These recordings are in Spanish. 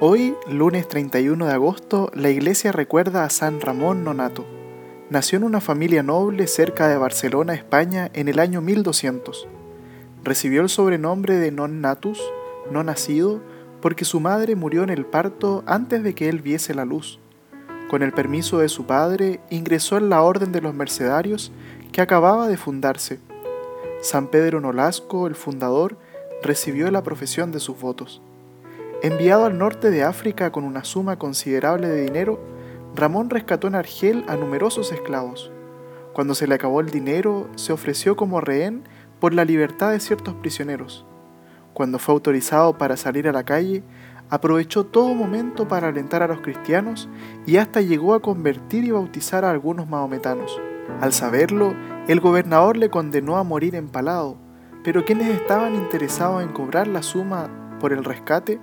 Hoy, lunes 31 de agosto, la iglesia recuerda a San Ramón Nonato. Nació en una familia noble cerca de Barcelona, España, en el año 1200. Recibió el sobrenombre de non natus, no nacido, porque su madre murió en el parto antes de que él viese la luz. Con el permiso de su padre, ingresó en la Orden de los Mercedarios que acababa de fundarse. San Pedro Nolasco, el fundador, recibió la profesión de sus votos. Enviado al norte de África con una suma considerable de dinero, Ramón rescató en Argel a numerosos esclavos. Cuando se le acabó el dinero, se ofreció como rehén por la libertad de ciertos prisioneros. Cuando fue autorizado para salir a la calle, aprovechó todo momento para alentar a los cristianos y hasta llegó a convertir y bautizar a algunos mahometanos. Al saberlo, el gobernador le condenó a morir empalado, pero quienes estaban interesados en cobrar la suma por el rescate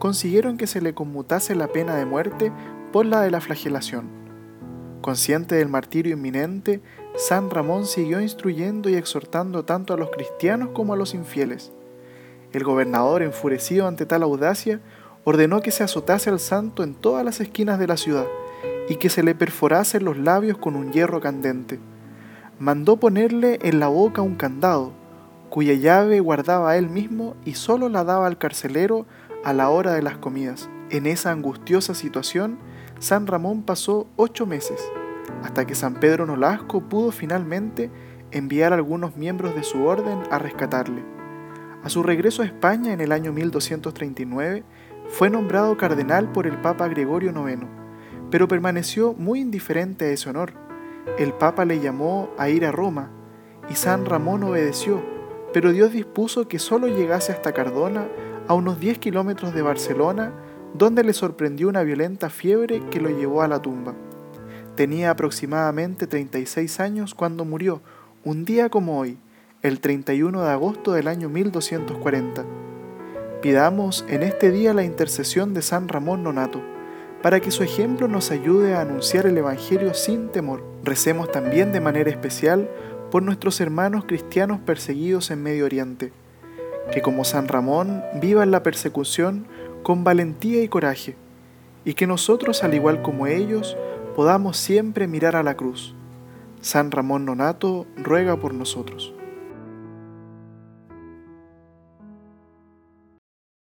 consiguieron que se le conmutase la pena de muerte por la de la flagelación. Consciente del martirio inminente, San Ramón siguió instruyendo y exhortando tanto a los cristianos como a los infieles. El gobernador, enfurecido ante tal audacia, ordenó que se azotase al santo en todas las esquinas de la ciudad y que se le perforase los labios con un hierro candente. Mandó ponerle en la boca un candado, cuya llave guardaba él mismo y sólo la daba al carcelero a la hora de las comidas. En esa angustiosa situación, San Ramón pasó ocho meses, hasta que San Pedro Nolasco pudo finalmente enviar algunos miembros de su orden a rescatarle. A su regreso a España en el año 1239, fue nombrado cardenal por el Papa Gregorio IX, pero permaneció muy indiferente a ese honor. El Papa le llamó a ir a Roma, y San Ramón obedeció, pero Dios dispuso que solo llegase hasta Cardona a unos 10 kilómetros de Barcelona, donde le sorprendió una violenta fiebre que lo llevó a la tumba. Tenía aproximadamente 36 años cuando murió, un día como hoy, el 31 de agosto del año 1240. Pidamos en este día la intercesión de San Ramón Nonato, para que su ejemplo nos ayude a anunciar el Evangelio sin temor. Recemos también de manera especial por nuestros hermanos cristianos perseguidos en Medio Oriente que como San Ramón vivan la persecución con valentía y coraje, y que nosotros, al igual como ellos, podamos siempre mirar a la cruz. San Ramón Nonato ruega por nosotros.